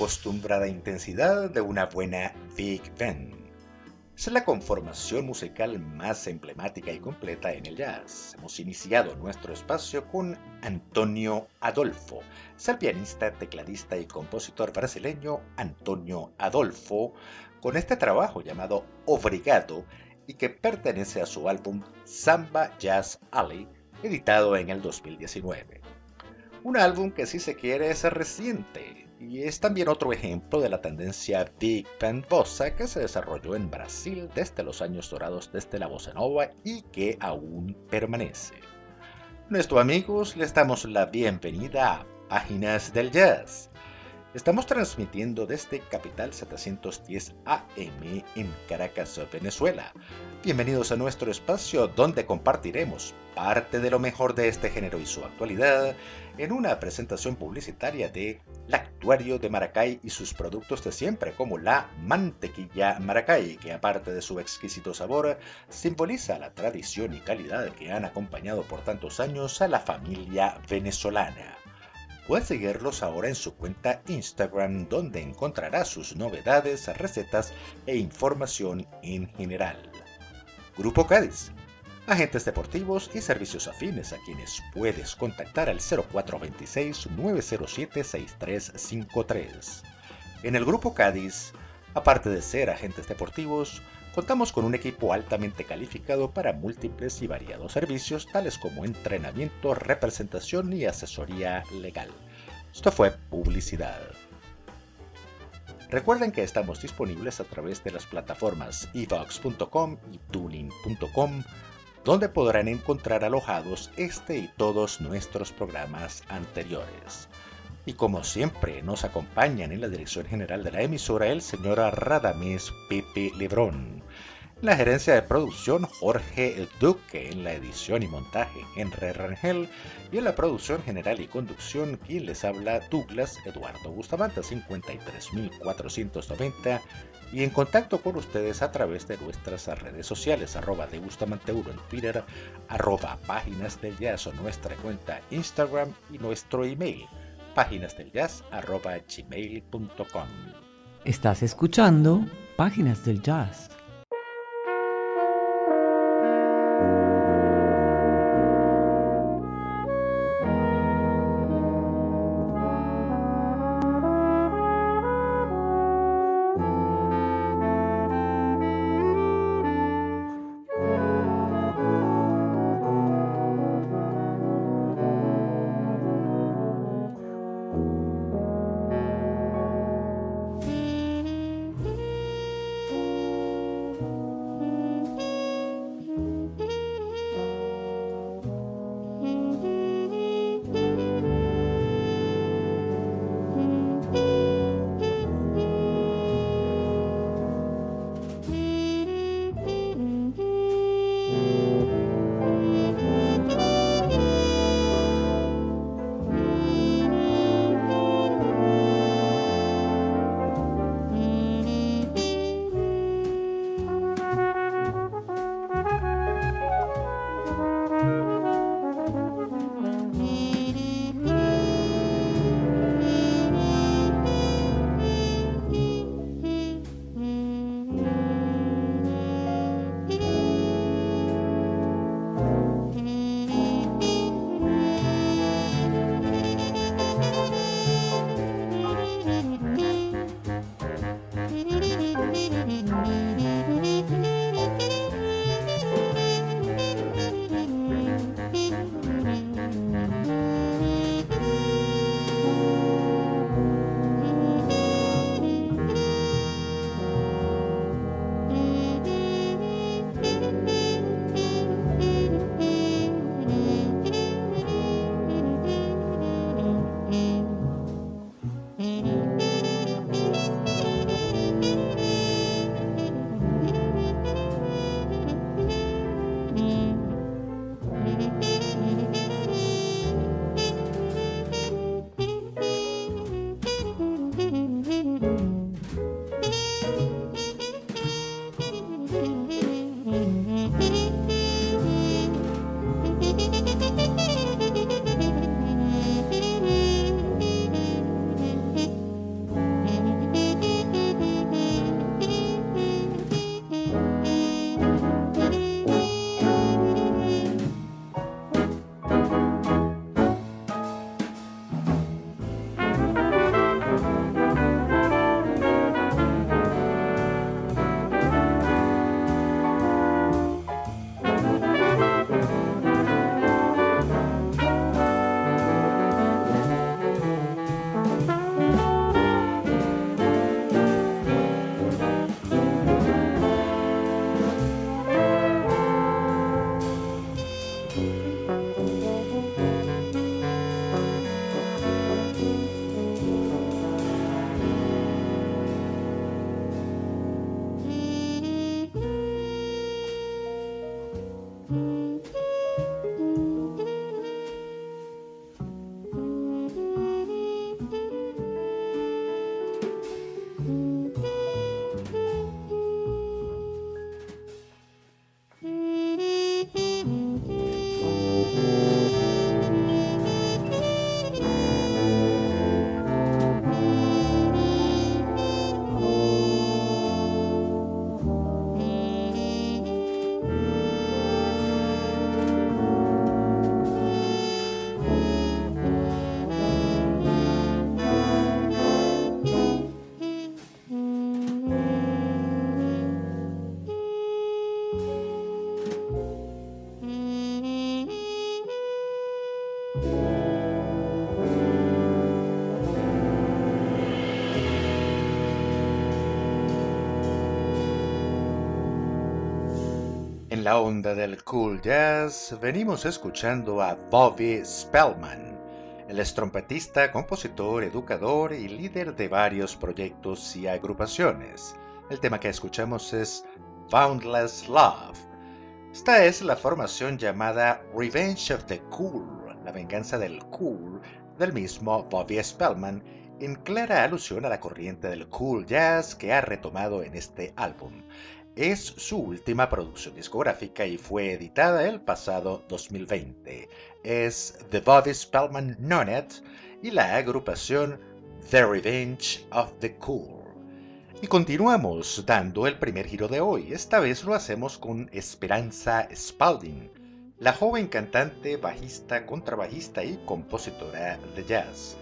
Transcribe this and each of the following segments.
Acostumbrada intensidad de una buena Big Band. Es la conformación musical más emblemática y completa en el jazz. Hemos iniciado nuestro espacio con Antonio Adolfo. Es el pianista, tecladista y compositor brasileño Antonio Adolfo, con este trabajo llamado Obrigado y que pertenece a su álbum Samba Jazz Alley, editado en el 2019. Un álbum que si se quiere es reciente y es también otro ejemplo de la tendencia Big Band Bossa que se desarrolló en Brasil desde los años dorados desde la bossa nova y que aún permanece. Nuestros amigos, les damos la bienvenida a Páginas del Jazz, Estamos transmitiendo desde Capital 710 AM en Caracas, Venezuela. Bienvenidos a nuestro espacio donde compartiremos parte de lo mejor de este género y su actualidad en una presentación publicitaria de Lactuario de Maracay y sus productos de siempre como la mantequilla Maracay, que aparte de su exquisito sabor, simboliza la tradición y calidad que han acompañado por tantos años a la familia venezolana. Puedes seguirlos ahora en su cuenta Instagram donde encontrarás sus novedades, recetas e información en general. Grupo Cádiz. Agentes deportivos y servicios afines a quienes puedes contactar al 0426-907-6353. En el Grupo Cádiz, aparte de ser agentes deportivos, Contamos con un equipo altamente calificado para múltiples y variados servicios tales como entrenamiento, representación y asesoría legal. Esto fue publicidad. Recuerden que estamos disponibles a través de las plataformas evox.com y tuning.com, donde podrán encontrar alojados este y todos nuestros programas anteriores. Y como siempre, nos acompañan en la dirección general de la emisora el señor Radames Pepe Lebrón. la gerencia de producción Jorge Duque, en la edición y montaje Henry Rangel y en la producción general y conducción quien les habla Douglas Eduardo Bustamante 53490 y en contacto con ustedes a través de nuestras redes sociales arroba de Bustamante 1 en Twitter, arroba páginas del jazz o nuestra cuenta Instagram y nuestro email páginas del jazz gmail.com. Estás escuchando Páginas del Jazz la onda del cool jazz, venimos escuchando a Bobby Spellman. Él es trompetista, compositor, educador y líder de varios proyectos y agrupaciones. El tema que escuchamos es Boundless Love. Esta es la formación llamada Revenge of the Cool, la venganza del cool, del mismo Bobby Spellman, en clara alusión a la corriente del cool jazz que ha retomado en este álbum. Es su última producción discográfica y fue editada el pasado 2020. Es The Bobby Spellman Nonet y la agrupación The Revenge of the Cool. Y continuamos dando el primer giro de hoy. Esta vez lo hacemos con Esperanza Spalding, la joven cantante, bajista, contrabajista y compositora de jazz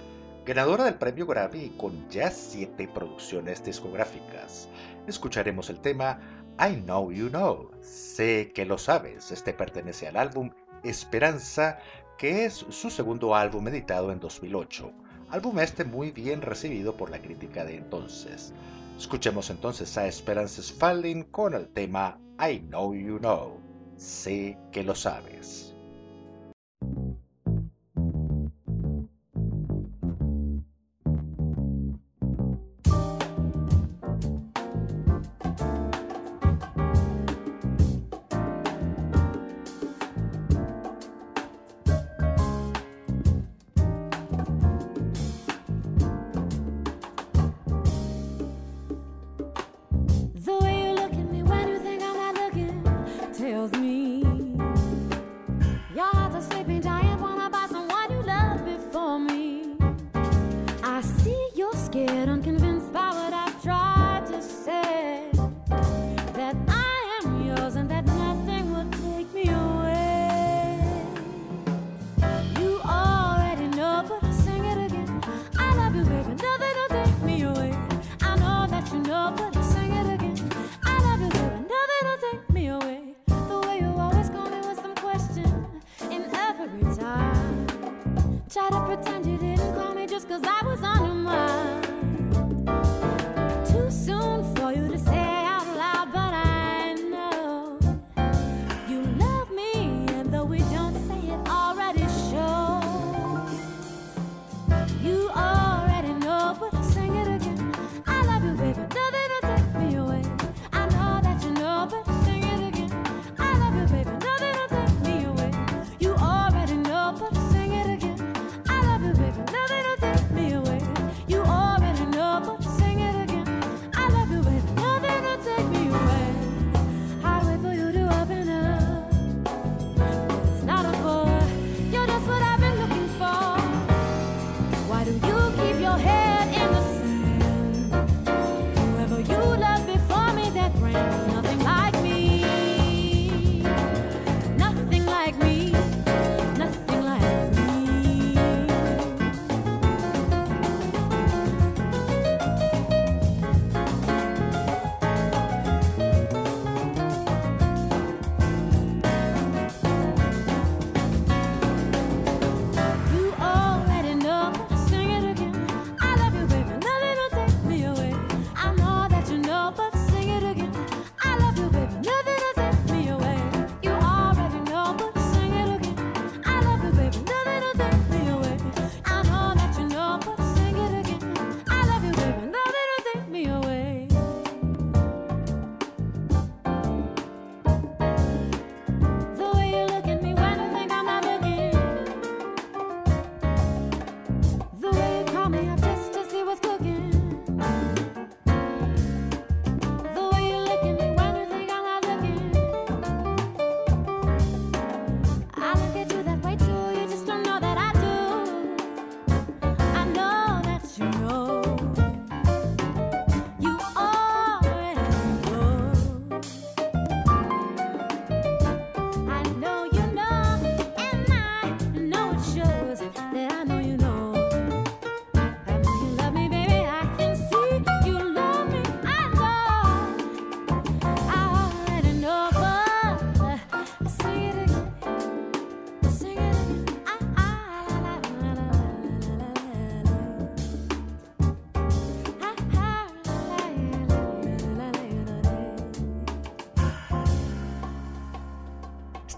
ganadora del premio Grammy con ya siete producciones discográficas. Escucharemos el tema I Know You Know, sé que lo sabes. Este pertenece al álbum Esperanza, que es su segundo álbum editado en 2008. Álbum este muy bien recibido por la crítica de entonces. Escuchemos entonces a Esperanza Spalding con el tema I Know You Know, sé que lo sabes.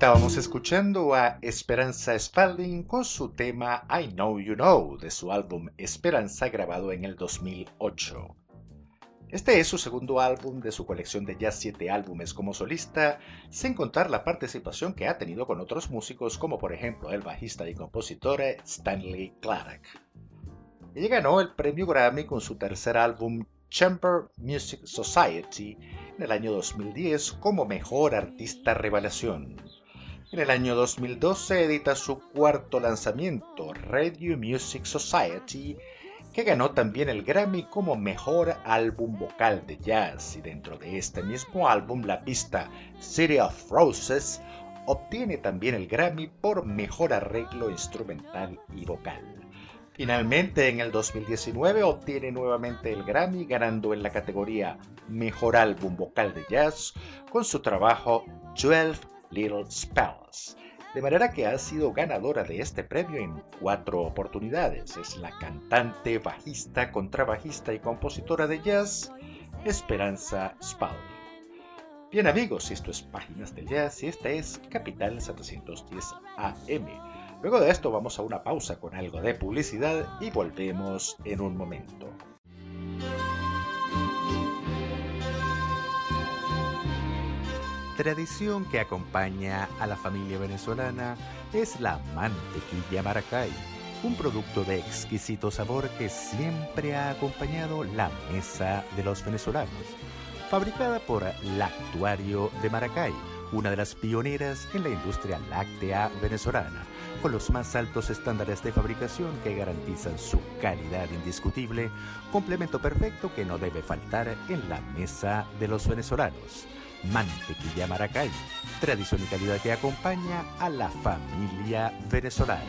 Estábamos escuchando a Esperanza Spalding con su tema I Know You Know de su álbum Esperanza grabado en el 2008. Este es su segundo álbum de su colección de ya siete álbumes como solista, sin contar la participación que ha tenido con otros músicos como por ejemplo el bajista y compositor Stanley Clark. Ella ganó el premio Grammy con su tercer álbum Chamber Music Society en el año 2010 como Mejor Artista Revelación. En el año 2012 edita su cuarto lanzamiento, Radio Music Society, que ganó también el Grammy como Mejor Álbum Vocal de Jazz y dentro de este mismo álbum la pista City of Roses obtiene también el Grammy por Mejor Arreglo Instrumental y Vocal. Finalmente, en el 2019 obtiene nuevamente el Grammy ganando en la categoría Mejor Álbum Vocal de Jazz con su trabajo 12 Little Spells. De manera que ha sido ganadora de este premio en cuatro oportunidades. Es la cantante, bajista, contrabajista y compositora de jazz Esperanza Spalding. Bien amigos, esto es Páginas del Jazz y esta es Capital 710 AM. Luego de esto vamos a una pausa con algo de publicidad y volvemos en un momento. Tradición que acompaña a la familia venezolana es la mantequilla Maracay, un producto de exquisito sabor que siempre ha acompañado la mesa de los venezolanos. Fabricada por Lactuario de Maracay, una de las pioneras en la industria láctea venezolana, con los más altos estándares de fabricación que garantizan su calidad indiscutible, complemento perfecto que no debe faltar en la mesa de los venezolanos. Mantequilla Maracay, tradición y calidad que acompaña a la familia venezolana.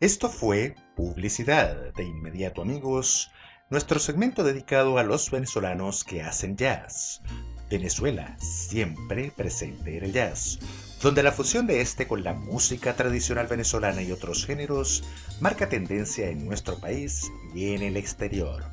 Esto fue Publicidad. De inmediato amigos, nuestro segmento dedicado a los venezolanos que hacen jazz. Venezuela, siempre presente en el jazz donde la fusión de este con la música tradicional venezolana y otros géneros marca tendencia en nuestro país y en el exterior.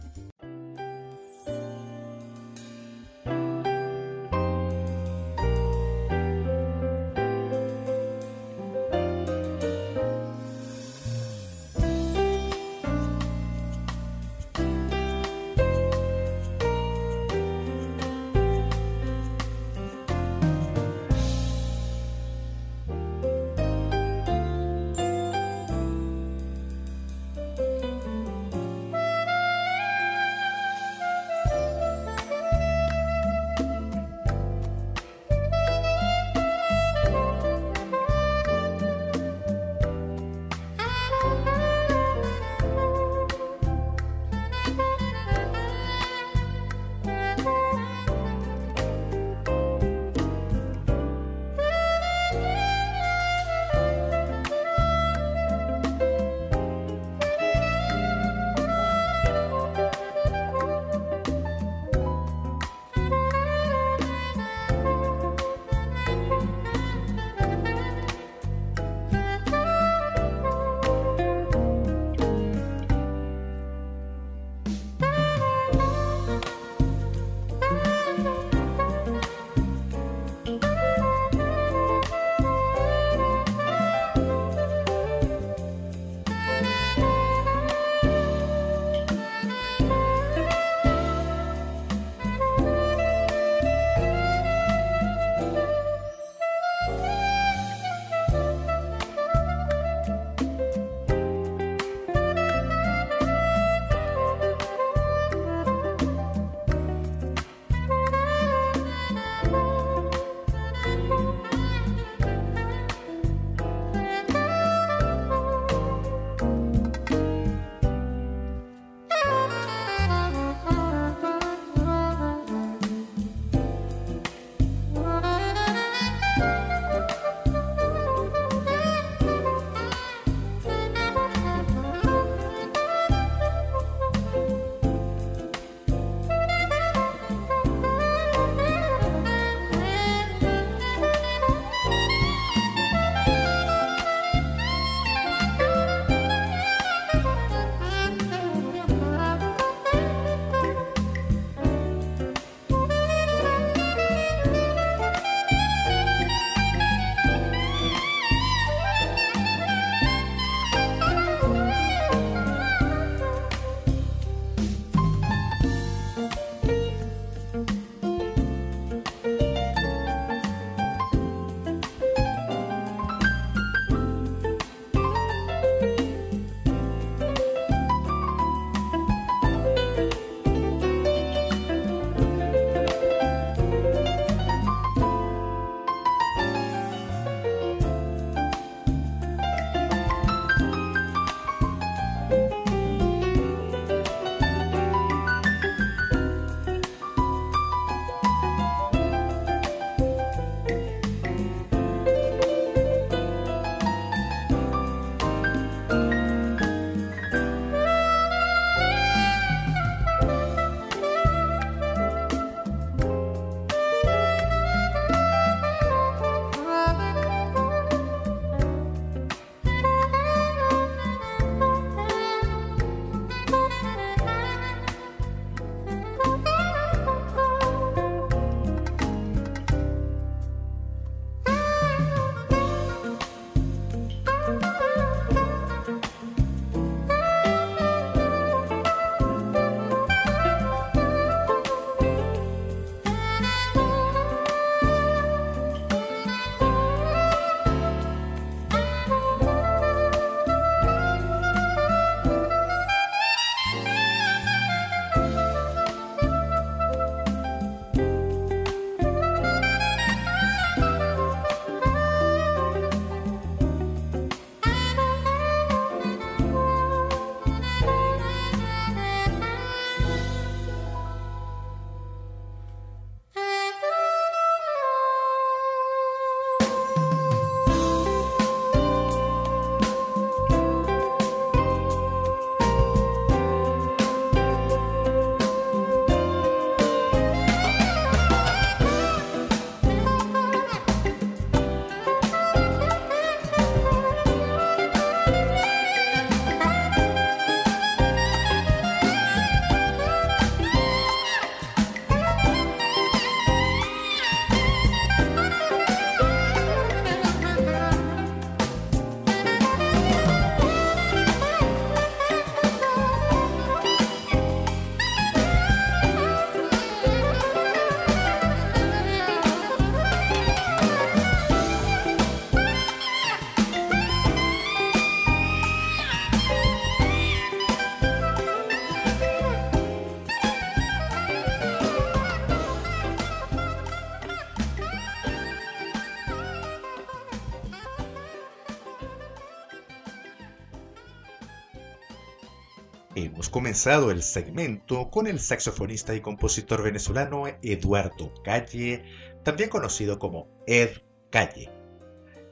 Comenzado el segmento con el saxofonista y compositor venezolano Eduardo Calle, también conocido como Ed Calle,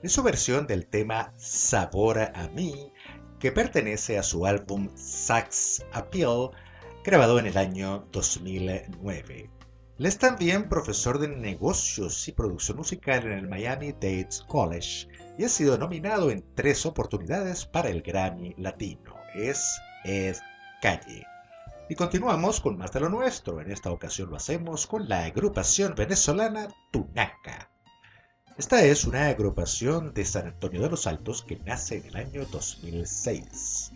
en su versión del tema Sabor a mí, que pertenece a su álbum Sax Appeal, grabado en el año 2009. Él es también profesor de negocios y producción musical en el Miami Dade College y ha sido nominado en tres oportunidades para el Grammy Latino. Es Ed Calle. Y continuamos con más de lo nuestro. En esta ocasión lo hacemos con la agrupación venezolana Tunaca. Esta es una agrupación de San Antonio de los Altos que nace en el año 2006.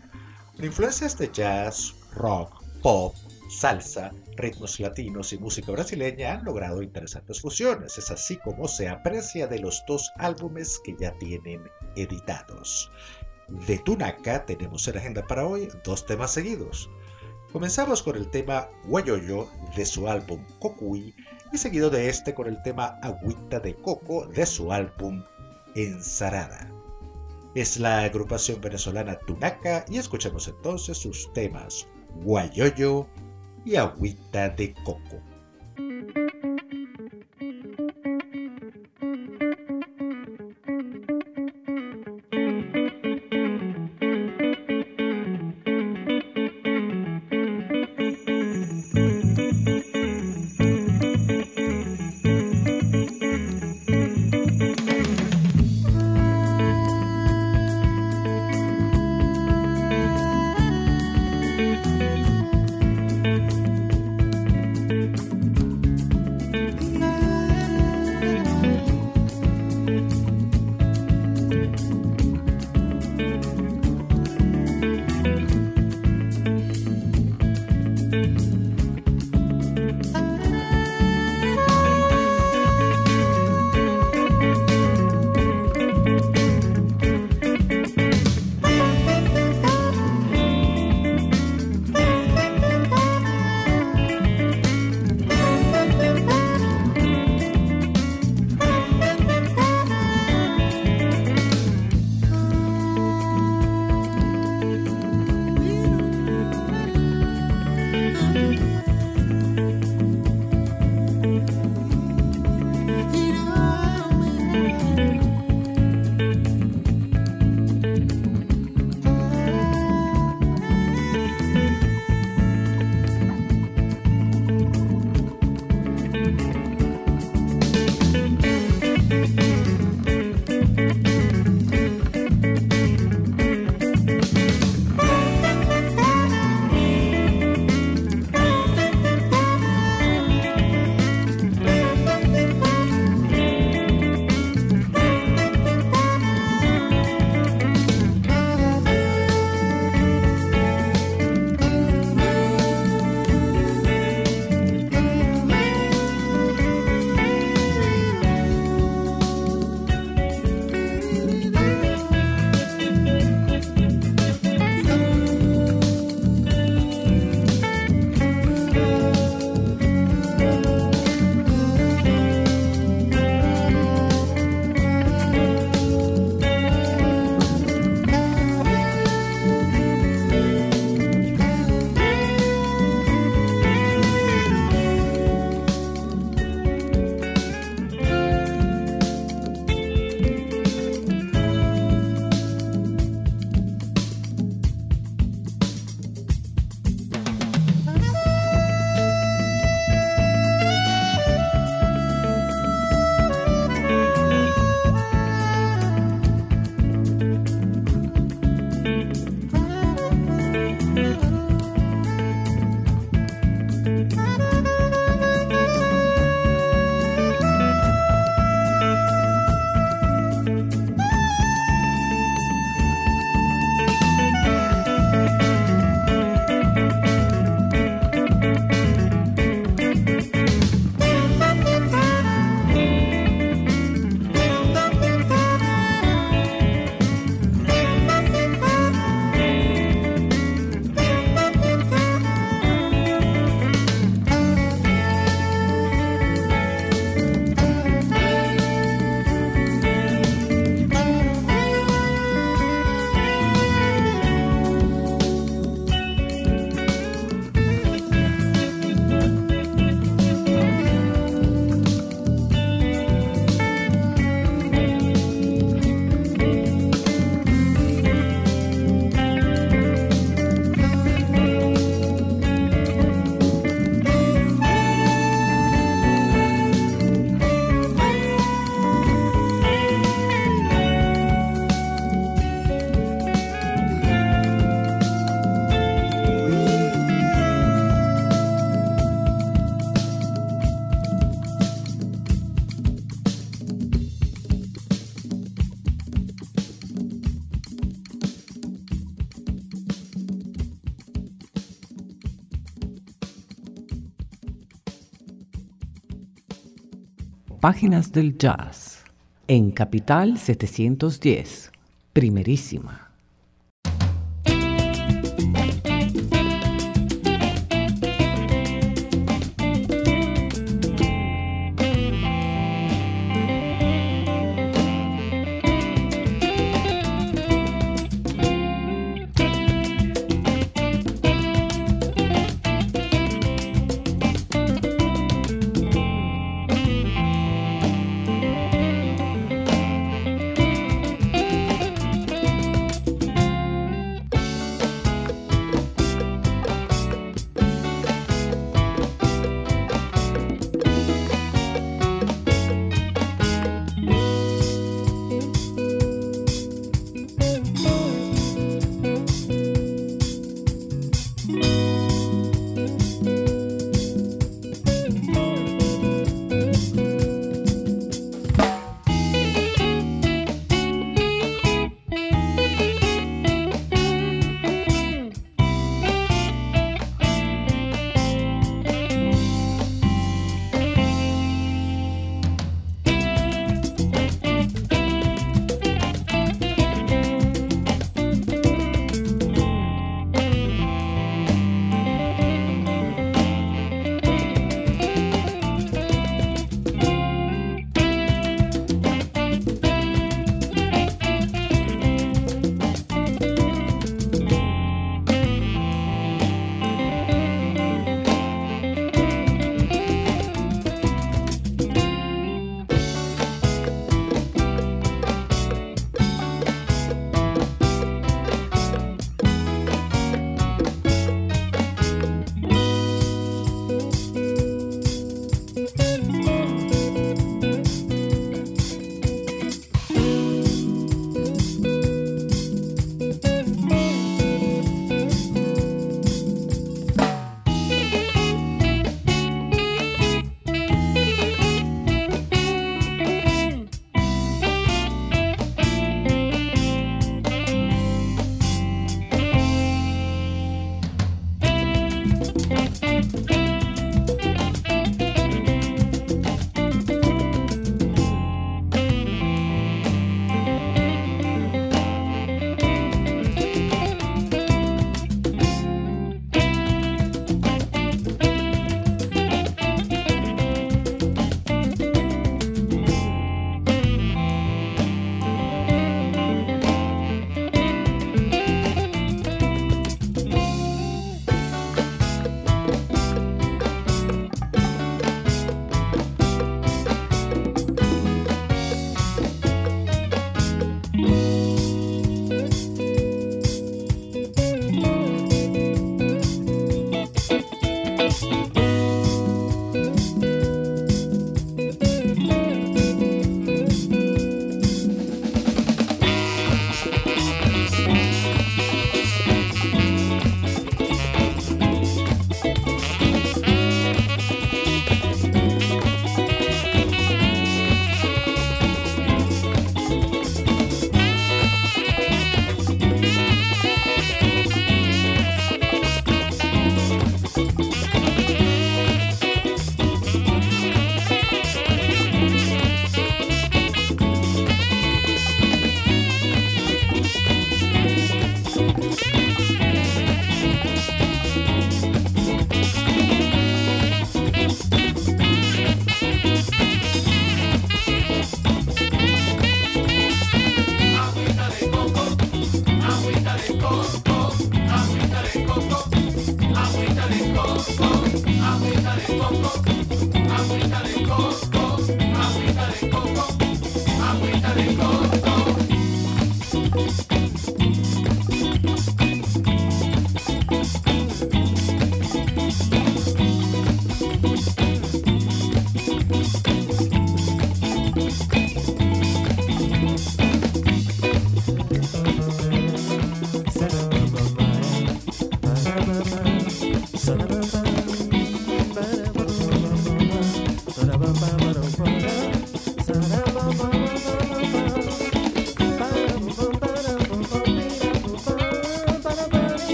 Con influencias de jazz, rock, pop, salsa, ritmos latinos y música brasileña han logrado interesantes fusiones. Es así como se aprecia de los dos álbumes que ya tienen editados. De Tunaca tenemos en agenda para hoy dos temas seguidos. Comenzamos con el tema Guayoyo de su álbum Cocuy y seguido de este con el tema Agüita de Coco de su álbum Ensarada. Es la agrupación venezolana Tunaca y escuchemos entonces sus temas Guayoyo y Agüita de Coco. Páginas del Jazz en Capital 710, primerísima.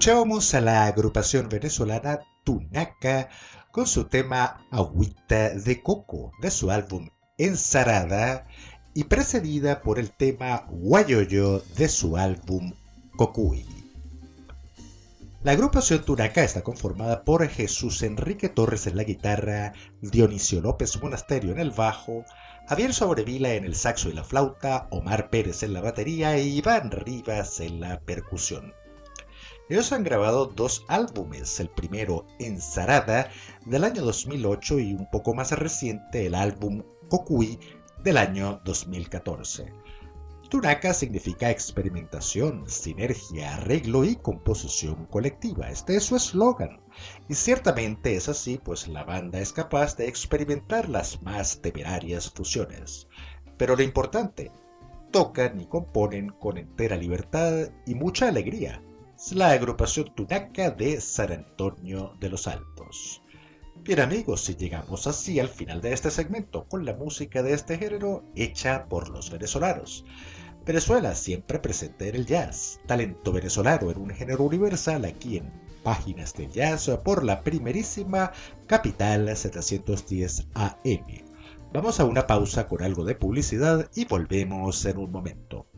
Escuchábamos a la agrupación venezolana Tunaca con su tema Agüita de Coco de su álbum Ensarada y precedida por el tema Guayoyo de su álbum Cocuy. La agrupación Tunaca está conformada por Jesús Enrique Torres en la guitarra, Dionisio López Monasterio en el bajo, Javier Sobrevila en el saxo y la flauta, Omar Pérez en la batería e Iván Rivas en la percusión. Ellos han grabado dos álbumes, el primero Ensarada del año 2008 y un poco más reciente el álbum Cocuy del año 2014. Tunaca significa experimentación, sinergia, arreglo y composición colectiva. Este es su eslogan. Y ciertamente es así, pues la banda es capaz de experimentar las más temerarias fusiones. Pero lo importante, tocan y componen con entera libertad y mucha alegría la agrupación Tunaca de San Antonio de los Altos. Bien amigos, si llegamos así al final de este segmento con la música de este género hecha por los venezolanos. Venezuela siempre presente en el jazz, talento venezolano en un género universal aquí en Páginas de Jazz por la primerísima Capital 710 AM. Vamos a una pausa con algo de publicidad y volvemos en un momento.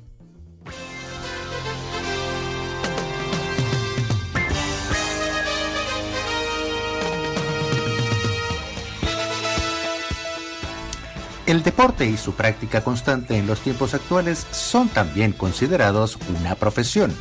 El deporte y su práctica constante en los tiempos actuales son también considerados una profesión.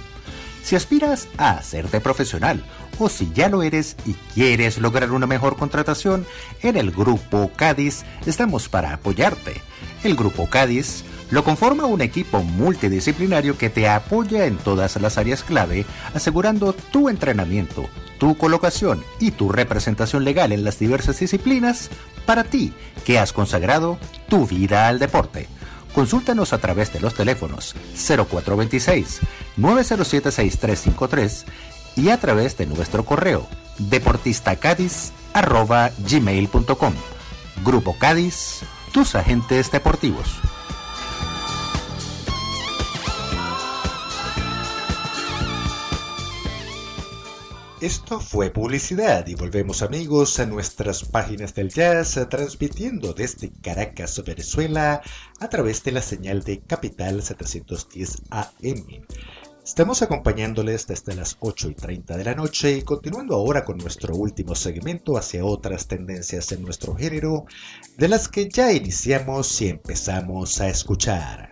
Si aspiras a hacerte profesional o si ya lo eres y quieres lograr una mejor contratación, en el Grupo Cádiz estamos para apoyarte. El Grupo Cádiz lo conforma un equipo multidisciplinario que te apoya en todas las áreas clave, asegurando tu entrenamiento, tu colocación y tu representación legal en las diversas disciplinas para ti que has consagrado tu vida al deporte. Consúltanos a través de los teléfonos 0426-907-6353 y a través de nuestro correo deportistacadiz.gmail.com Grupo Cádiz, tus agentes deportivos. Esto fue publicidad y volvemos amigos a nuestras páginas del jazz transmitiendo desde Caracas, Venezuela a través de la señal de Capital 710 AM. Estamos acompañándoles desde las 8 y 30 de la noche y continuando ahora con nuestro último segmento hacia otras tendencias en nuestro género de las que ya iniciamos y empezamos a escuchar.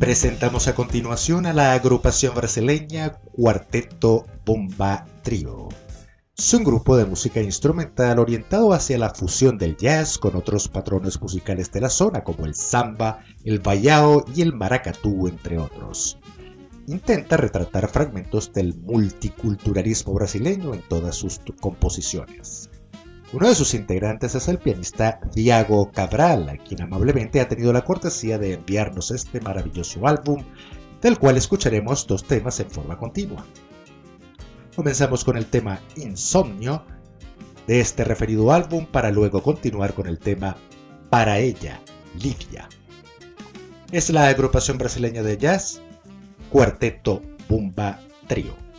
Presentamos a continuación a la agrupación brasileña Cuarteto Bomba Trio. Es un grupo de música instrumental orientado hacia la fusión del jazz con otros patrones musicales de la zona como el samba, el bayao y el maracatú, entre otros. Intenta retratar fragmentos del multiculturalismo brasileño en todas sus composiciones. Uno de sus integrantes es el pianista Diago Cabral, quien amablemente ha tenido la cortesía de enviarnos este maravilloso álbum, del cual escucharemos dos temas en forma continua. Comenzamos con el tema Insomnio de este referido álbum para luego continuar con el tema Para ella, Lidia. Es la agrupación brasileña de jazz Cuarteto Bumba Trio.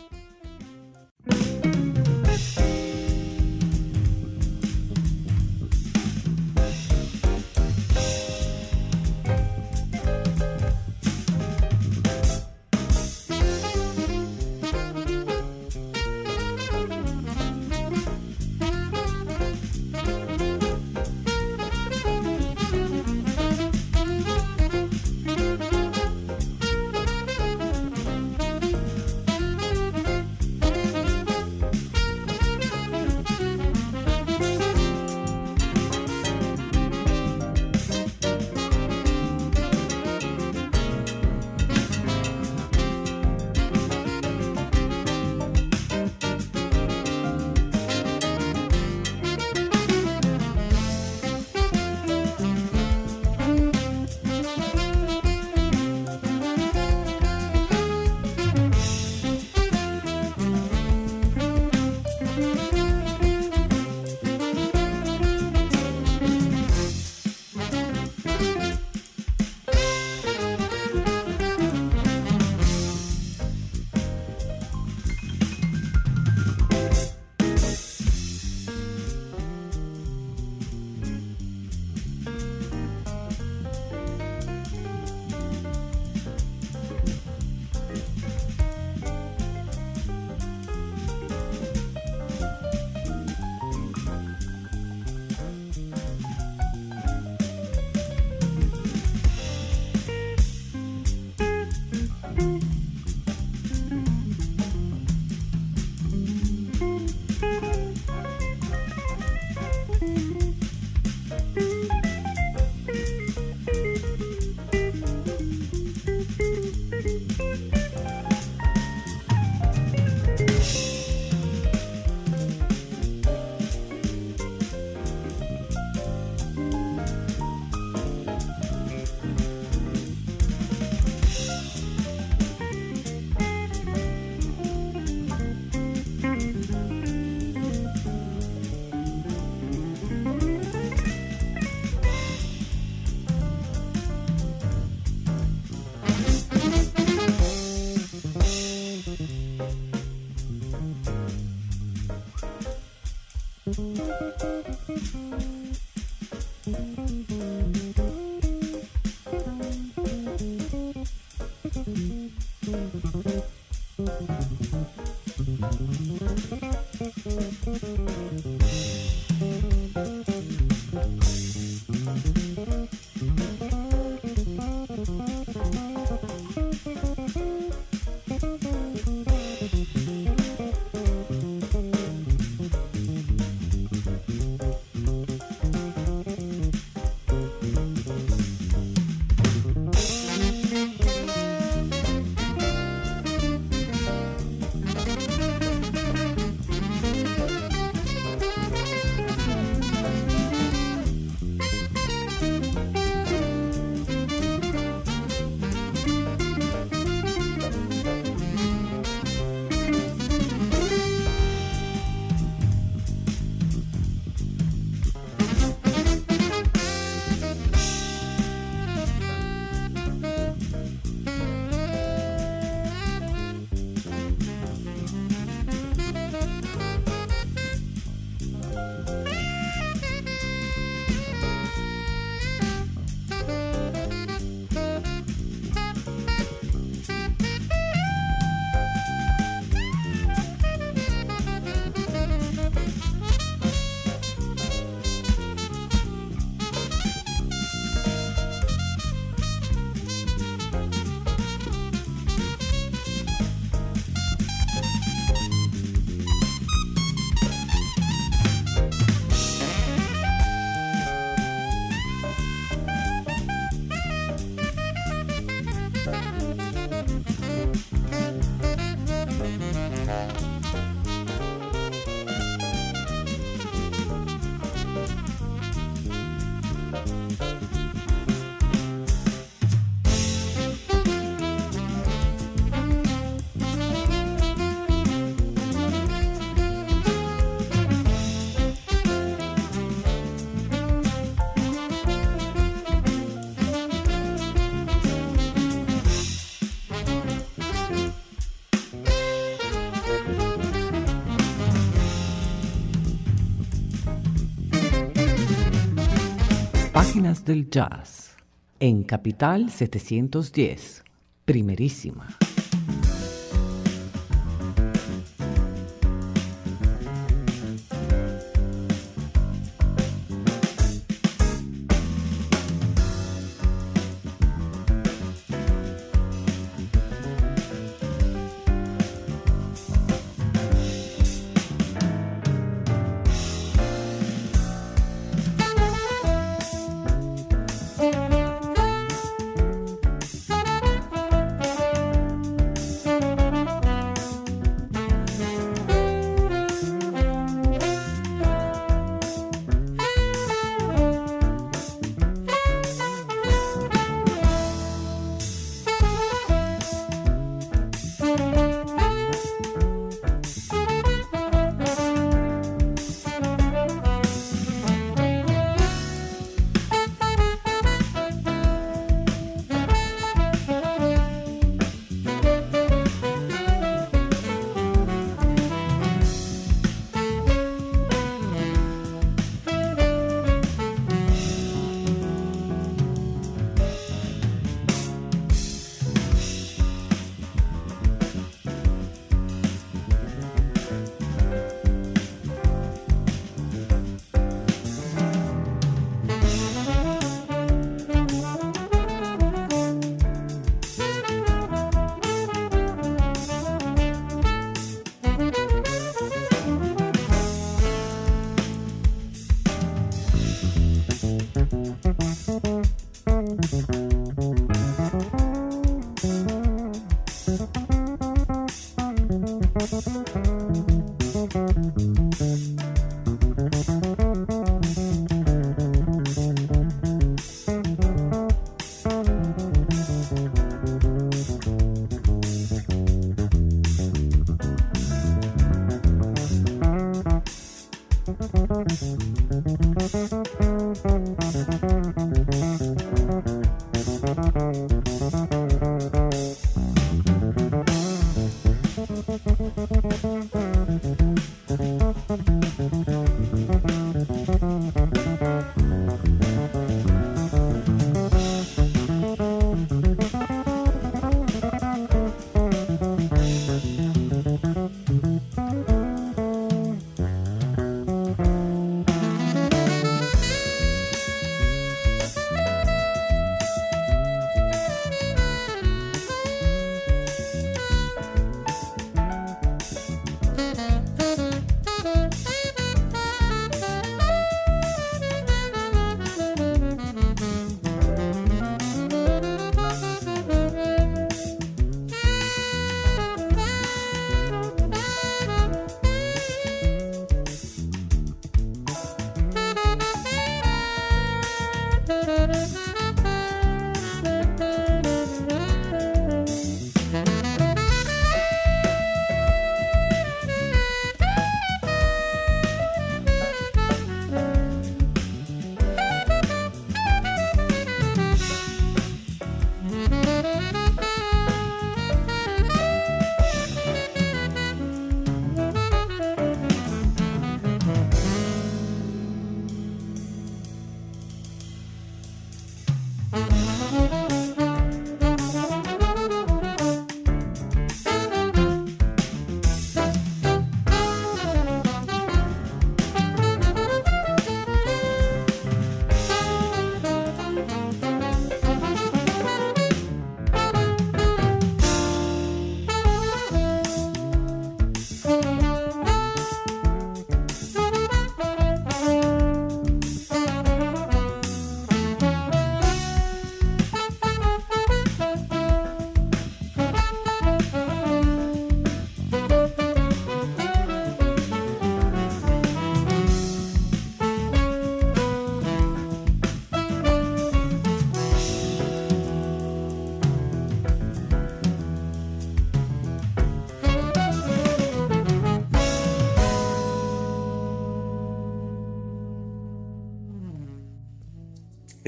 Del Jazz en Capital 710, primerísima.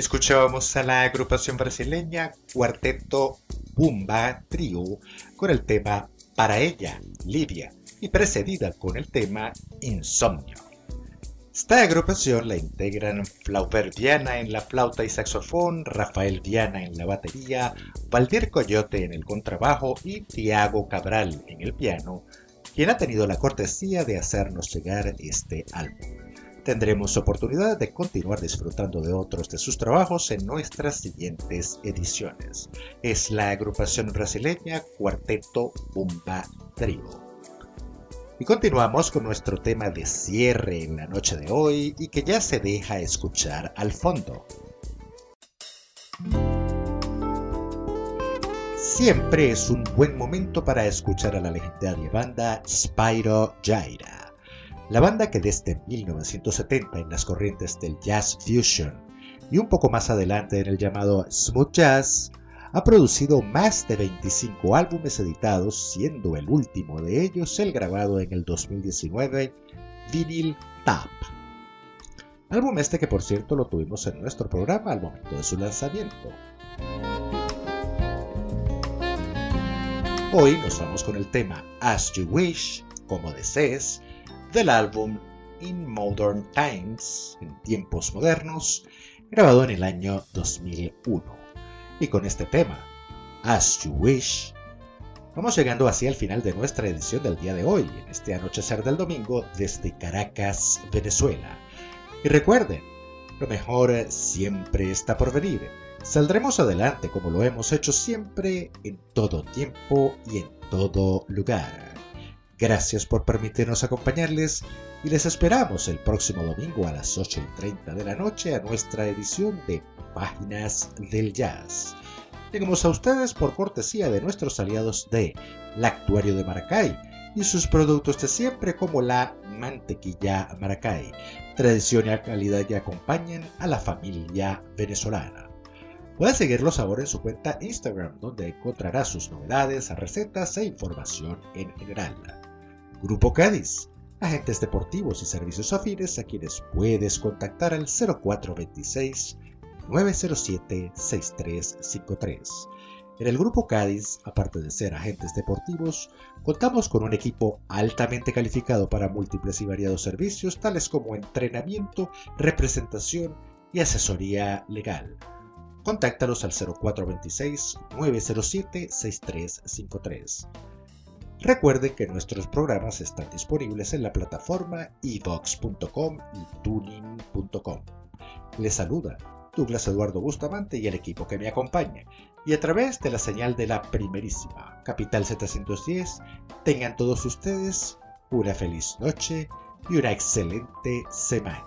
Escuchábamos a la agrupación brasileña Cuarteto Bumba Trio con el tema Para ella, Livia, y precedida con el tema Insomnio. Esta agrupación la integran Flaubert Viana en la flauta y saxofón, Rafael Viana en la batería, Valdir Coyote en el contrabajo y Tiago Cabral en el piano, quien ha tenido la cortesía de hacernos llegar este álbum. Tendremos oportunidad de continuar disfrutando de otros de sus trabajos en nuestras siguientes ediciones. Es la agrupación brasileña Cuarteto Bumba Trio. Y continuamos con nuestro tema de cierre en la noche de hoy y que ya se deja escuchar al fondo. Siempre es un buen momento para escuchar a la legendaria banda Spyro Gyra la banda que desde 1970 en las corrientes del jazz fusion y un poco más adelante en el llamado smooth jazz, ha producido más de 25 álbumes editados, siendo el último de ellos el grabado en el 2019, Vinyl Tap. Álbum este que por cierto lo tuvimos en nuestro programa al momento de su lanzamiento. Hoy nos vamos con el tema As You Wish, como desees, del álbum In Modern Times, en tiempos modernos, grabado en el año 2001. Y con este tema, As You Wish, vamos llegando así al final de nuestra edición del día de hoy, en este anochecer del domingo desde Caracas, Venezuela. Y recuerden, lo mejor siempre está por venir. Saldremos adelante como lo hemos hecho siempre, en todo tiempo y en todo lugar. Gracias por permitirnos acompañarles y les esperamos el próximo domingo a las 8 y 30 de la noche a nuestra edición de Páginas del Jazz. Llegamos a ustedes por cortesía de nuestros aliados de Lactuario de Maracay y sus productos de siempre como la mantequilla Maracay. Tradición y calidad que acompañan a la familia venezolana. Puede seguirlos ahora en su cuenta Instagram, donde encontrará sus novedades, recetas e información en general. Grupo Cádiz, agentes deportivos y servicios afines a quienes puedes contactar al 0426 907 6353. En el Grupo Cádiz, aparte de ser agentes deportivos, contamos con un equipo altamente calificado para múltiples y variados servicios tales como entrenamiento, representación y asesoría legal. Contáctalos al 0426 907 6353. Recuerde que nuestros programas están disponibles en la plataforma evox.com y tuning.com. Les saluda Douglas Eduardo Bustamante y el equipo que me acompaña. Y a través de la señal de la primerísima Capital 710, tengan todos ustedes una feliz noche y una excelente semana.